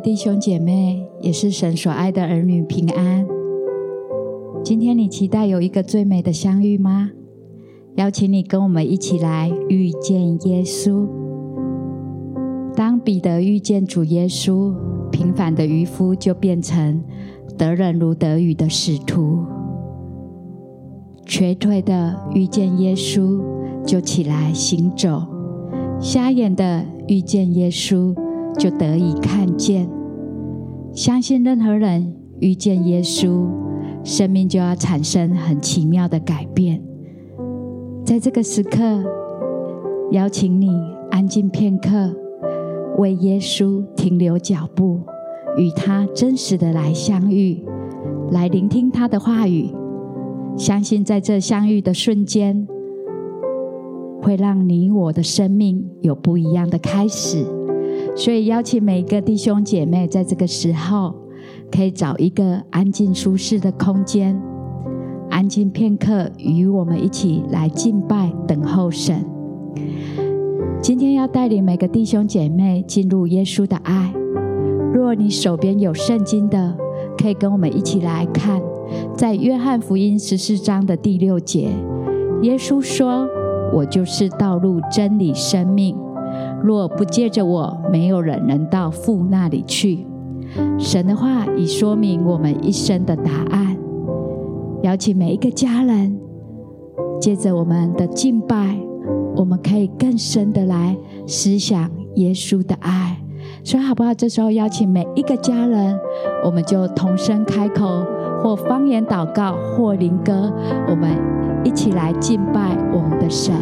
弟兄姐妹，也是神所爱的儿女平安。今天你期待有一个最美的相遇吗？邀请你跟我们一起来遇见耶稣。当彼得遇见主耶稣，平凡的渔夫就变成得人如得鱼的使徒；瘸腿的遇见耶稣，就起来行走；瞎眼的遇见耶稣，就得以看见。相信任何人遇见耶稣，生命就要产生很奇妙的改变。在这个时刻，邀请你安静片刻。为耶稣停留脚步，与他真实的来相遇，来聆听他的话语。相信在这相遇的瞬间，会让你我的生命有不一样的开始。所以，邀请每一个弟兄姐妹，在这个时候，可以找一个安静舒适的空间，安静片刻，与我们一起来敬拜、等候神。今天要带领每个弟兄姐妹进入耶稣的爱。若你手边有圣经的，可以跟我们一起来看，在约翰福音十四章的第六节，耶稣说：“我就是道路、真理、生命。若不借着我，没有人能到父那里去。”神的话已说明我们一生的答案。邀请每一个家人，借着我们的敬拜。我们可以更深的来思想耶稣的爱，所以好不好？这时候邀请每一个家人，我们就同声开口，或方言祷告，或灵歌，我们一起来敬拜我们的神。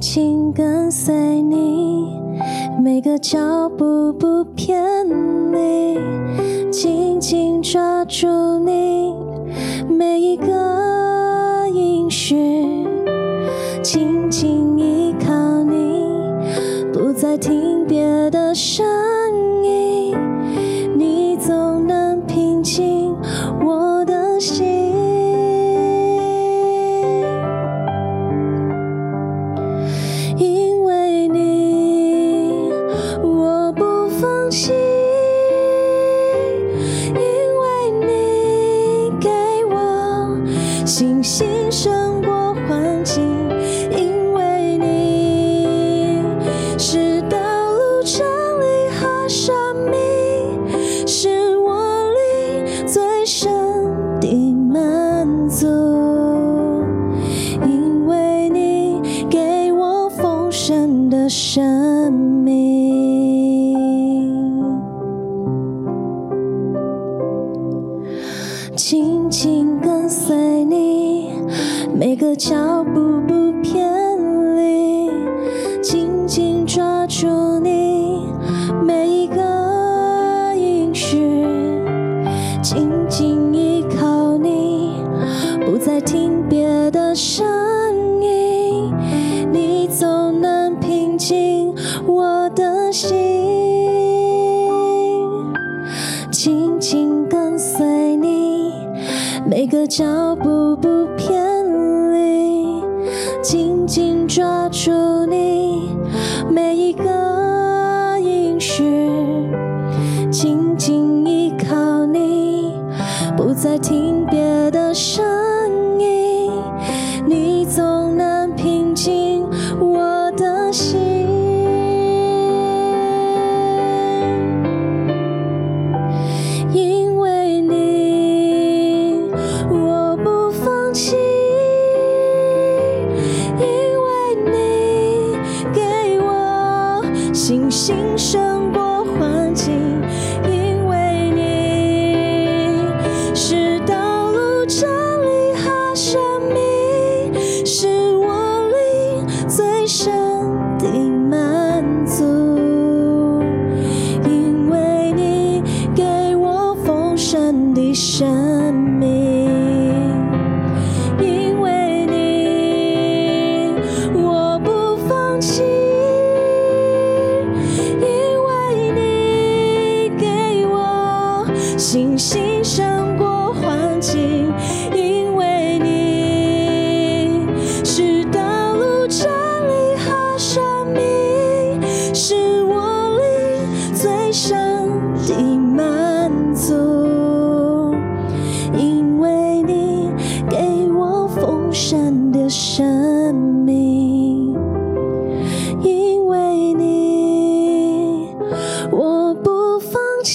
紧跟随你每个脚步不偏离紧紧抓住你每一个音讯紧紧依靠你不再听别的声 azul. 教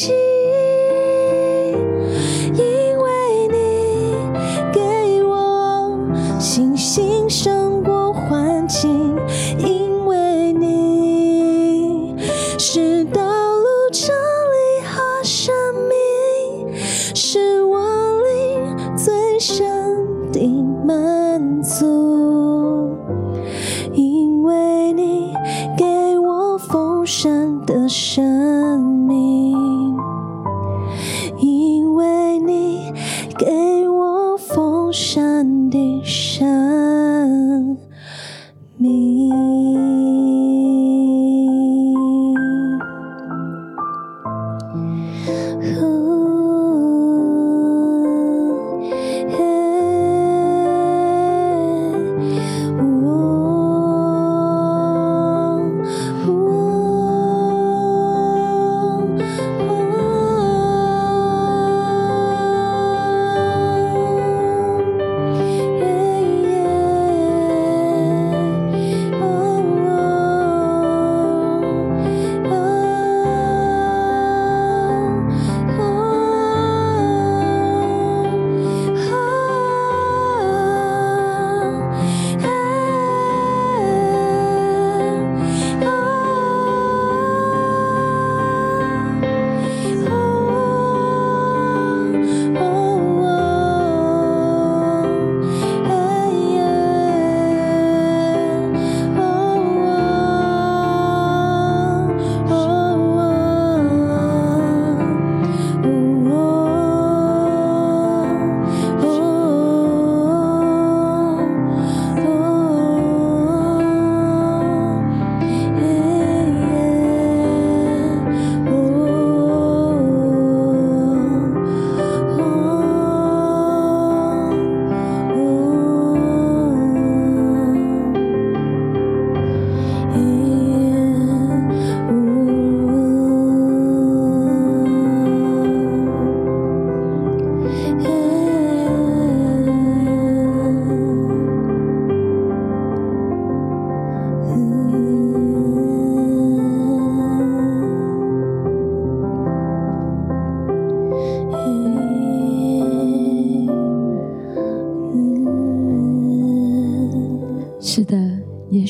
心。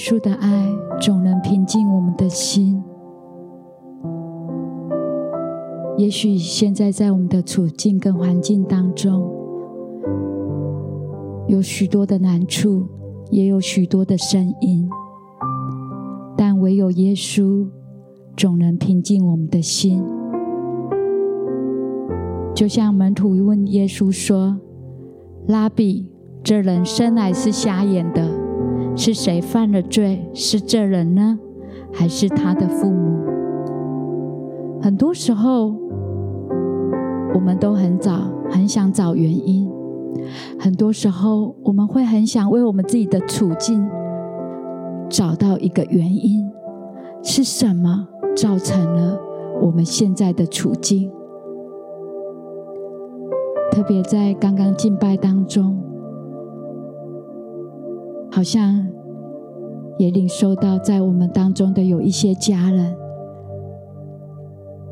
稣的爱总能平静我们的心。也许现在在我们的处境跟环境当中，有许多的难处，也有许多的声音，但唯有耶稣总能平静我们的心。就像门徒问耶稣说：“拉比，这人生来是瞎眼的，是谁犯了罪？是这人呢，还是他的父母？”很多时候，我们都很早很想找原因。很多时候，我们会很想为我们自己的处境找到一个原因，是什么造成了我们现在的处境？特别在刚刚敬拜当中，好像也领受到，在我们当中的有一些家人，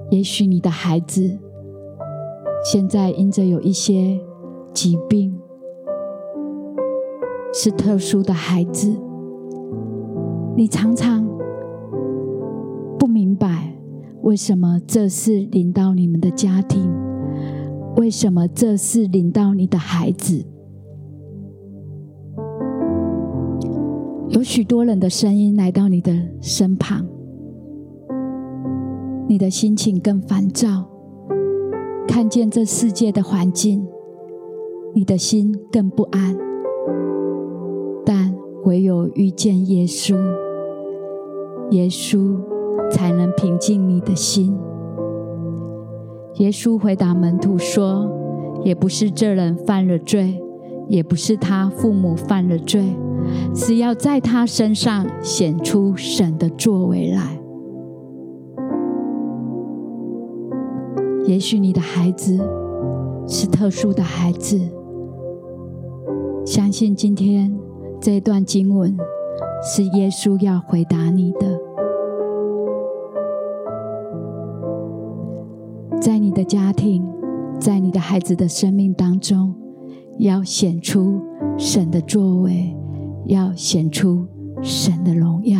也许你的孩子现在因着有一些。疾病是特殊的孩子，你常常不明白为什么这是临到你们的家庭，为什么这是领到你的孩子？有许多人的声音来到你的身旁，你的心情更烦躁，看见这世界的环境。你的心更不安，但唯有遇见耶稣，耶稣才能平静你的心。耶稣回答门徒说：“也不是这人犯了罪，也不是他父母犯了罪，是要在他身上显出神的作为来。也许你的孩子是特殊的孩子。”相信今天这一段经文是耶稣要回答你的，在你的家庭，在你的孩子的生命当中，要显出神的作为，要显出神的荣耀。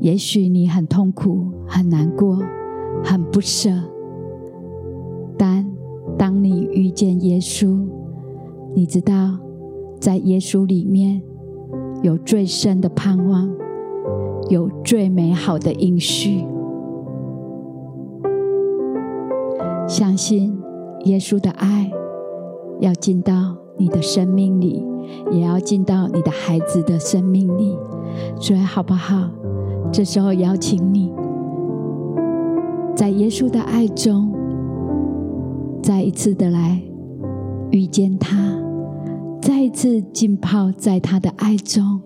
也许你很痛苦、很难过、很不舍，但当你遇见耶稣，你知道，在耶稣里面有最深的盼望，有最美好的应许。相信耶稣的爱要进到你的生命里，也要进到你的孩子的生命里，所以好不好？这时候邀请你，在耶稣的爱中。再一次的来遇见他，再一次浸泡在他的爱中。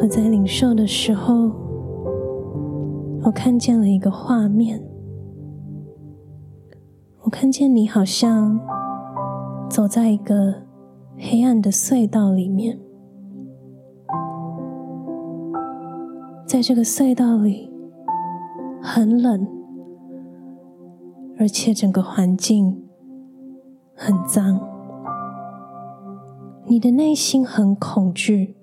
我在领受的时候，我看见了一个画面，我看见你好像走在一个黑暗的隧道里面，在这个隧道里很冷，而且整个环境很脏，你的内心很恐惧。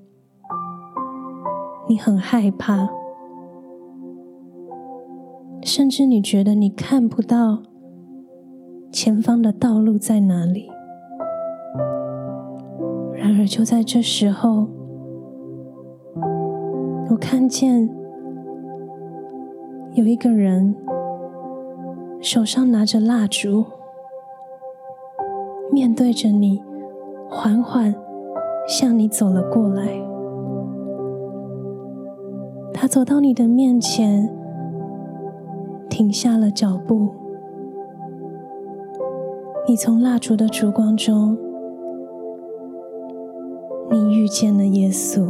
你很害怕，甚至你觉得你看不到前方的道路在哪里。然而，就在这时候，我看见有一个人手上拿着蜡烛，面对着你，缓缓向你走了过来。他走到你的面前，停下了脚步。你从蜡烛的烛光中，你遇见了耶稣。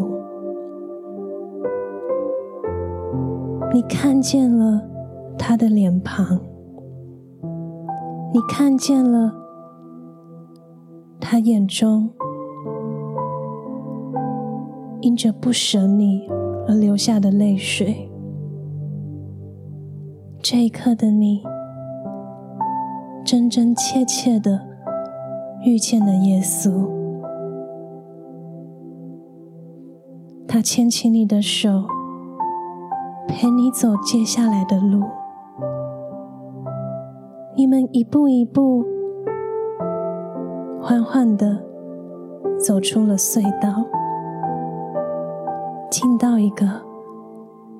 你看见了他的脸庞，你看见了他眼中因着不舍你。而流下的泪水。这一刻的你，真真切切的遇见了耶稣。他牵起你的手，陪你走接下来的路。你们一步一步，缓缓的走出了隧道。进到一个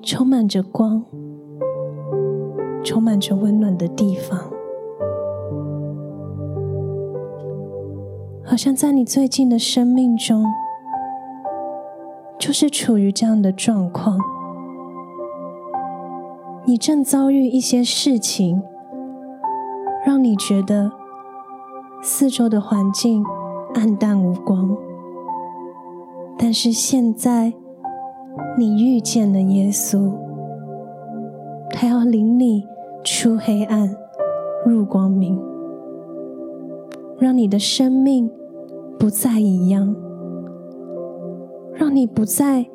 充满着光、充满着温暖的地方，好像在你最近的生命中，就是处于这样的状况。你正遭遇一些事情，让你觉得四周的环境黯淡无光，但是现在。你遇见了耶稣，他要领你出黑暗，入光明，让你的生命不再一样，让你不再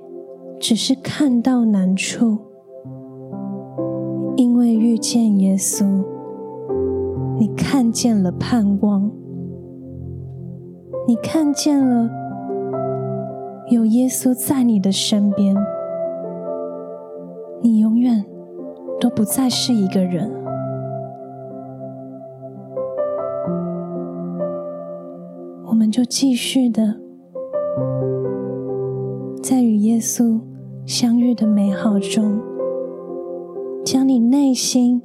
只是看到难处，因为遇见耶稣，你看见了盼望，你看见了。有耶稣在你的身边，你永远都不再是一个人。我们就继续的，在与耶稣相遇的美好中，将你内心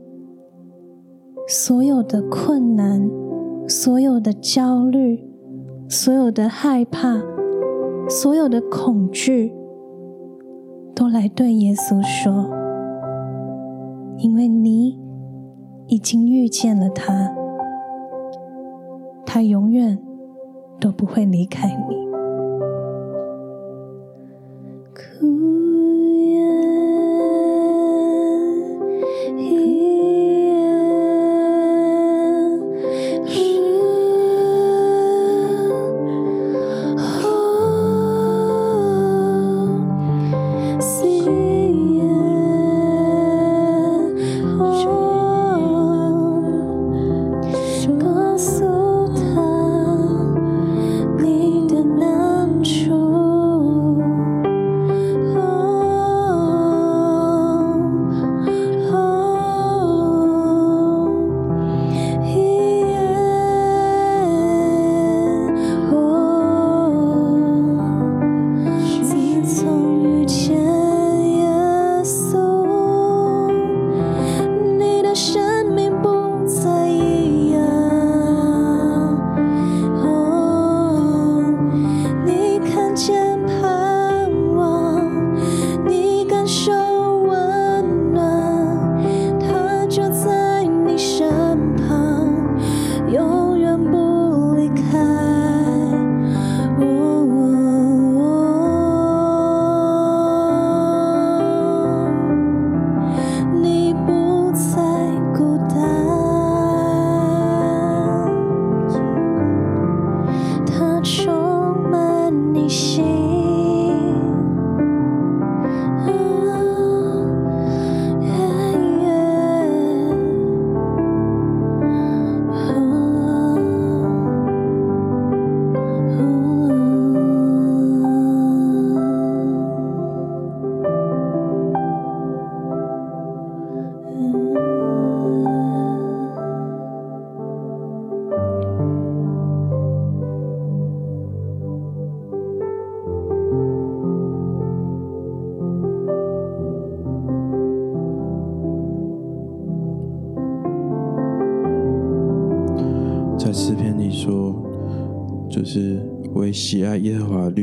所有的困难、所有的焦虑、所有的害怕。所有的恐惧，都来对耶稣说，因为你已经遇见了他，他永远都不会离开你。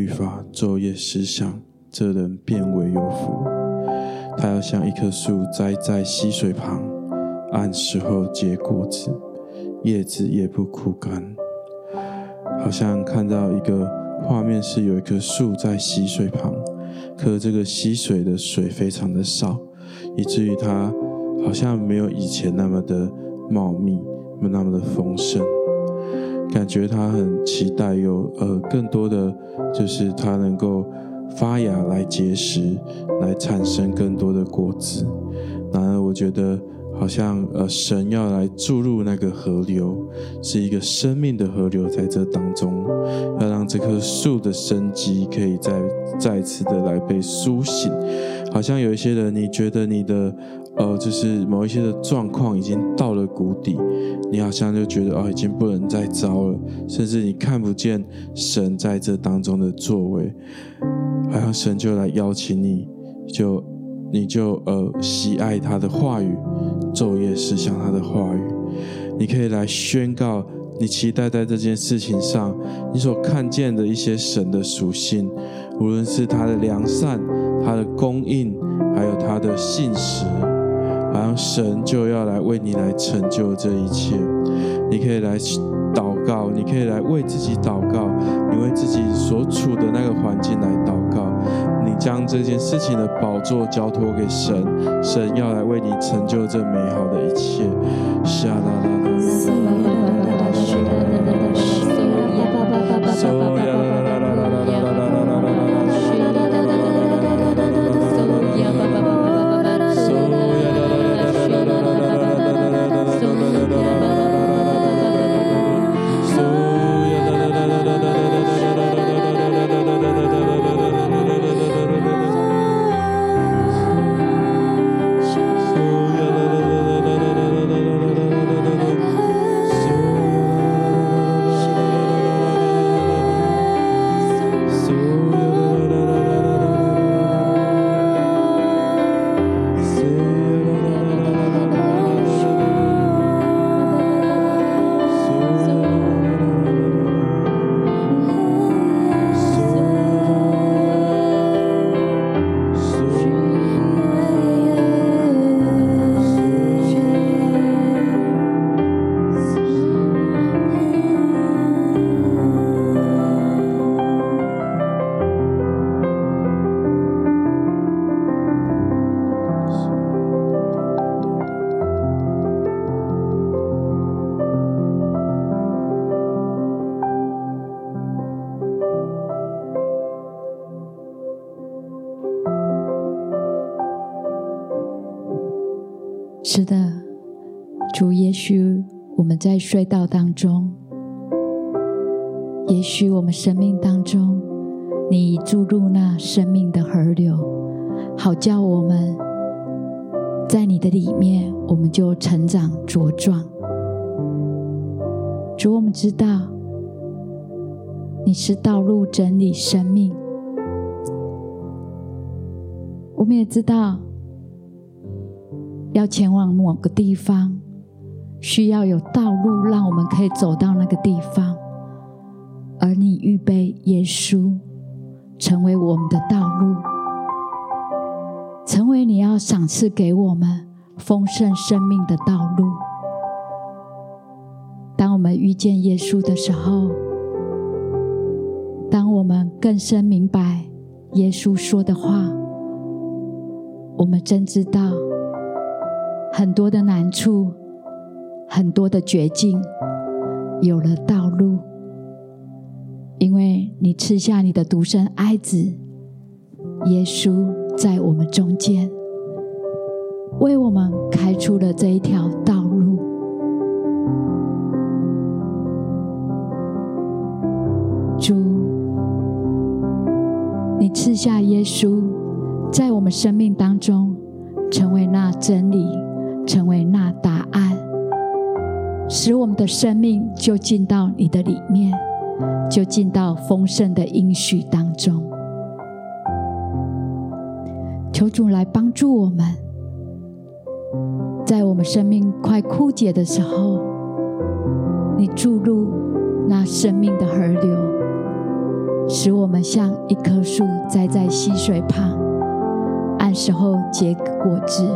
律法，昼夜思想，这人便为有福。他要像一棵树栽在溪水旁，按时候结果子，叶子也不枯干。好像看到一个画面，是有一棵树在溪水旁，可这个溪水的水非常的少，以至于它好像没有以前那么的茂密，没那么的丰盛。感觉它很期待有呃更多的，就是它能够发芽来结实，来产生更多的果子。然而，我觉得。好像呃，神要来注入那个河流，是一个生命的河流，在这当中，要让这棵树的生机可以再再次的来被苏醒。好像有一些人，你觉得你的呃，就是某一些的状况已经到了谷底，你好像就觉得哦，已经不能再糟了，甚至你看不见神在这当中的作为，好像神就来邀请你，就。你就呃喜爱他的话语，昼夜思想他的话语。你可以来宣告，你期待在这件事情上，你所看见的一些神的属性，无论是他的良善、他的供应，还有他的信实，好像神就要来为你来成就这一切。你可以来祷告，你可以来为自己祷告，你为自己所处的那个环境来祷告。你将这件事情的宝座交托给神，神要来为你成就这美好的一切。沙啦啦啦是在隧道当中，也许我们生命当中，你注入那生命的河流，好叫我们在你的里面，我们就成长茁壮。主，我们知道你是道路、真理、生命，我们也知道。要前往某个地方，需要有道路，让我们可以走到那个地方。而你预备耶稣成为我们的道路，成为你要赏赐给我们丰盛生命的道路。当我们遇见耶稣的时候，当我们更深明白耶稣说的话，我们真知道。很多的难处，很多的绝境，有了道路，因为你赐下你的独生爱子耶稣在我们中间，为我们开出了这一条道路。主，你赐下耶稣，在我们生命当中成为那真理。成为那答案，使我们的生命就进到你的里面，就进到丰盛的应许当中。求主来帮助我们，在我们生命快枯竭的时候，你注入那生命的河流，使我们像一棵树栽在溪水旁，按时候结果子，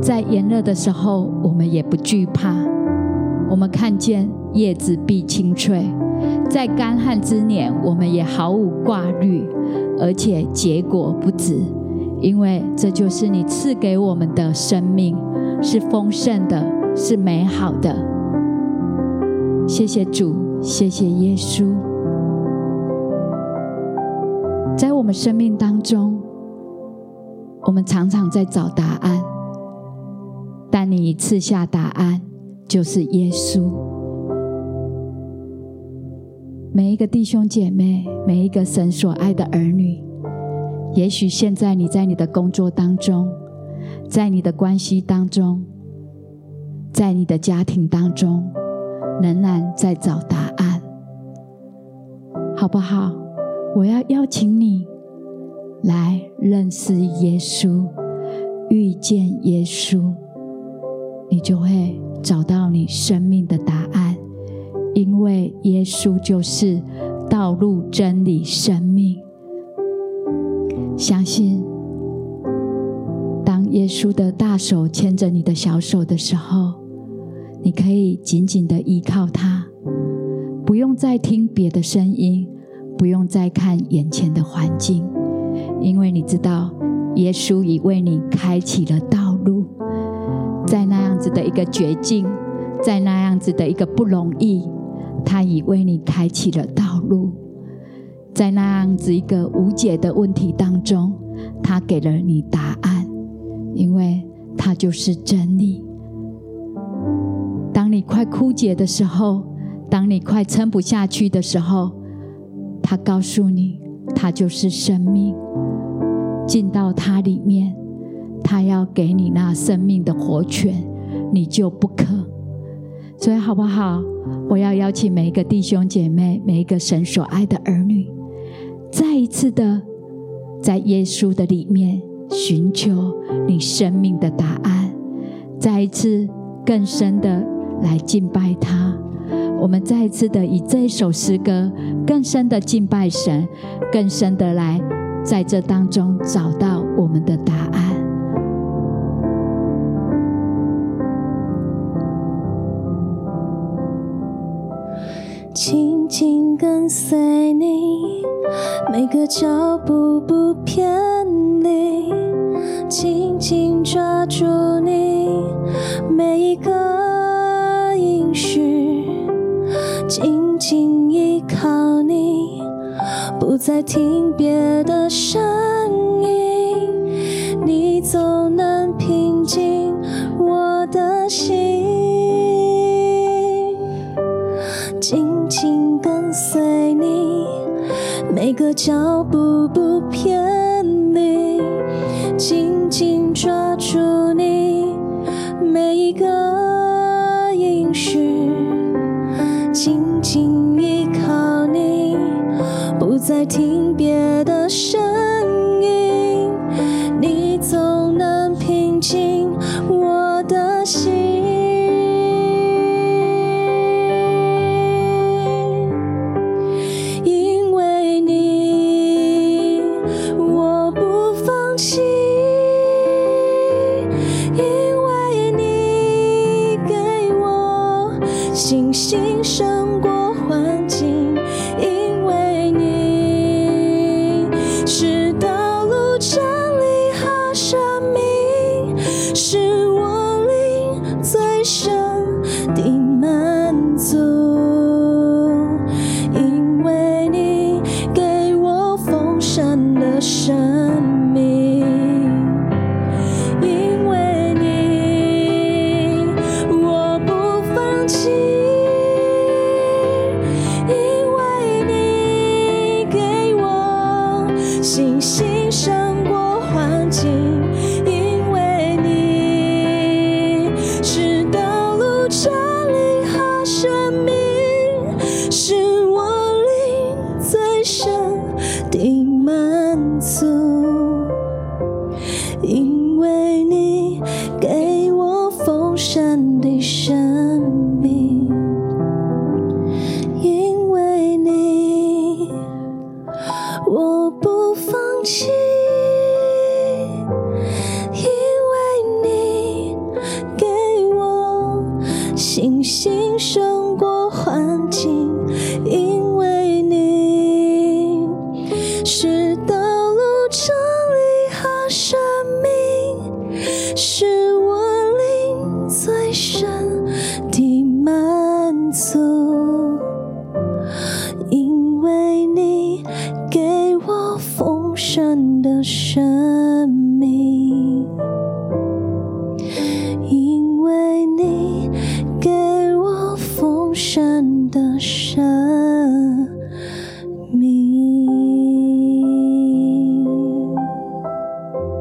在炎热的时候，我们也不惧怕。我们看见叶子必青翠，在干旱之年，我们也毫无挂虑，而且结果不止，因为这就是你赐给我们的生命，是丰盛的，是美好的。谢谢主，谢谢耶稣，在我们生命当中，我们常常在找答案，但你赐下答案。就是耶稣。每一个弟兄姐妹，每一个神所爱的儿女，也许现在你在你的工作当中，在你的关系当中，在你的家庭当中，仍然在找答案，好不好？我要邀请你来认识耶稣，遇见耶稣，你就会。找到你生命的答案，因为耶稣就是道路、真理、生命。相信，当耶稣的大手牵着你的小手的时候，你可以紧紧的依靠他，不用再听别的声音，不用再看眼前的环境，因为你知道，耶稣已为你开启了道路。在那样子的一个绝境，在那样子的一个不容易，他已为你开启了道路；在那样子一个无解的问题当中，他给了你答案，因为他就是真理。当你快枯竭的时候，当你快撑不下去的时候，他告诉你，他就是生命，进到他里面。他要给你那生命的活泉，你就不可。所以好不好？我要邀请每一个弟兄姐妹，每一个神所爱的儿女，再一次的在耶稣的里面寻求你生命的答案，再一次更深的来敬拜他。我们再一次的以这一首诗歌，更深的敬拜神，更深的来在这当中找到我们的答案。紧紧跟随你，每个脚步不偏离；紧紧抓住你，每一个应许；紧紧依靠你，不再听别的声音，你总能平静我的心。随你每个脚步不偏离，紧紧抓住你每一个音讯，紧紧依靠你，不再听别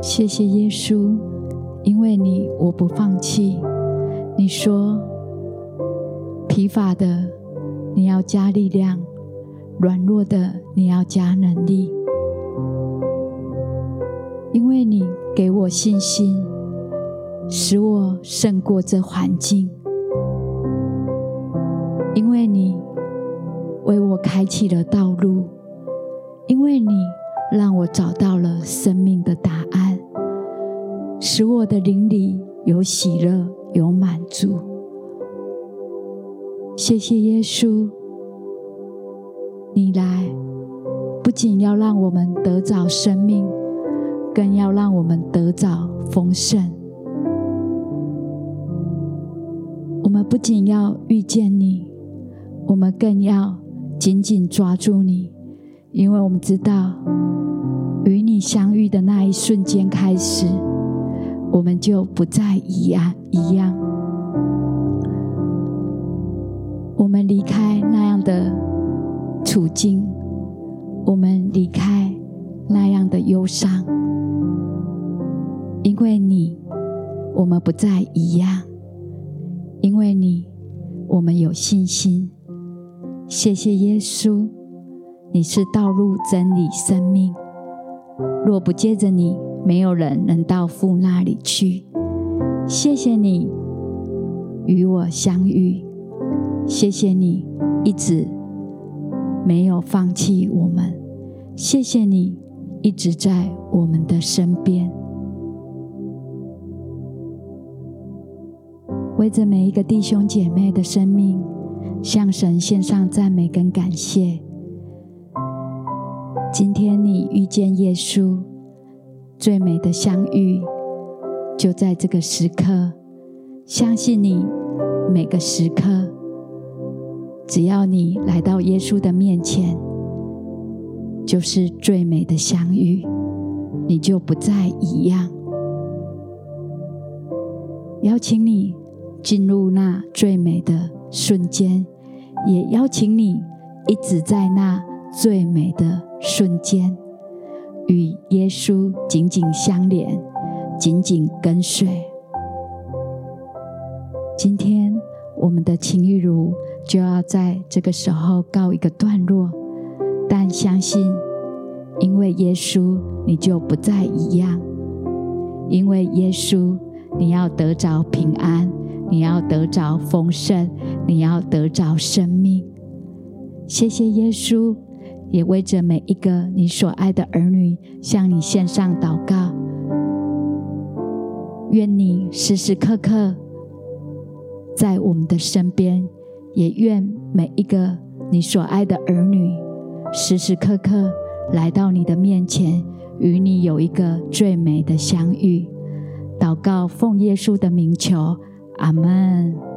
谢谢耶稣，因为你我不放弃。你说疲乏的你要加力量，软弱的你要加能力。因为你给我信心，使我胜过这环境。因为你为我开启了道路，因为你让我找到了生命的答案，使我的灵里有喜乐，有满足。谢谢耶稣，你来不仅要让我们得着生命。更要让我们得着丰盛。我们不仅要遇见你，我们更要紧紧抓住你，因为我们知道，与你相遇的那一瞬间开始，我们就不再一样一样。我们离开那样的处境，我们离开那样的忧伤。因为你，我们不再一样；因为你，我们有信心。谢谢耶稣，你是道路、真理、生命。若不借着你，没有人能到父那里去。谢谢你与我相遇，谢谢你一直没有放弃我们，谢谢你一直在我们的身边。为着每一个弟兄姐妹的生命，向神献上赞美跟感谢。今天你遇见耶稣，最美的相遇就在这个时刻。相信你每个时刻，只要你来到耶稣的面前，就是最美的相遇，你就不再一样。邀请你。进入那最美的瞬间，也邀请你一直在那最美的瞬间，与耶稣紧紧相连，紧紧跟随。今天我们的情欲如就要在这个时候告一个段落，但相信，因为耶稣，你就不再一样；因为耶稣，你要得着平安。你要得着丰盛，你要得着生命。谢谢耶稣，也为着每一个你所爱的儿女向你献上祷告。愿你时时刻刻在我们的身边，也愿每一个你所爱的儿女时时刻刻来到你的面前，与你有一个最美的相遇。祷告，奉耶稣的名求。阿门。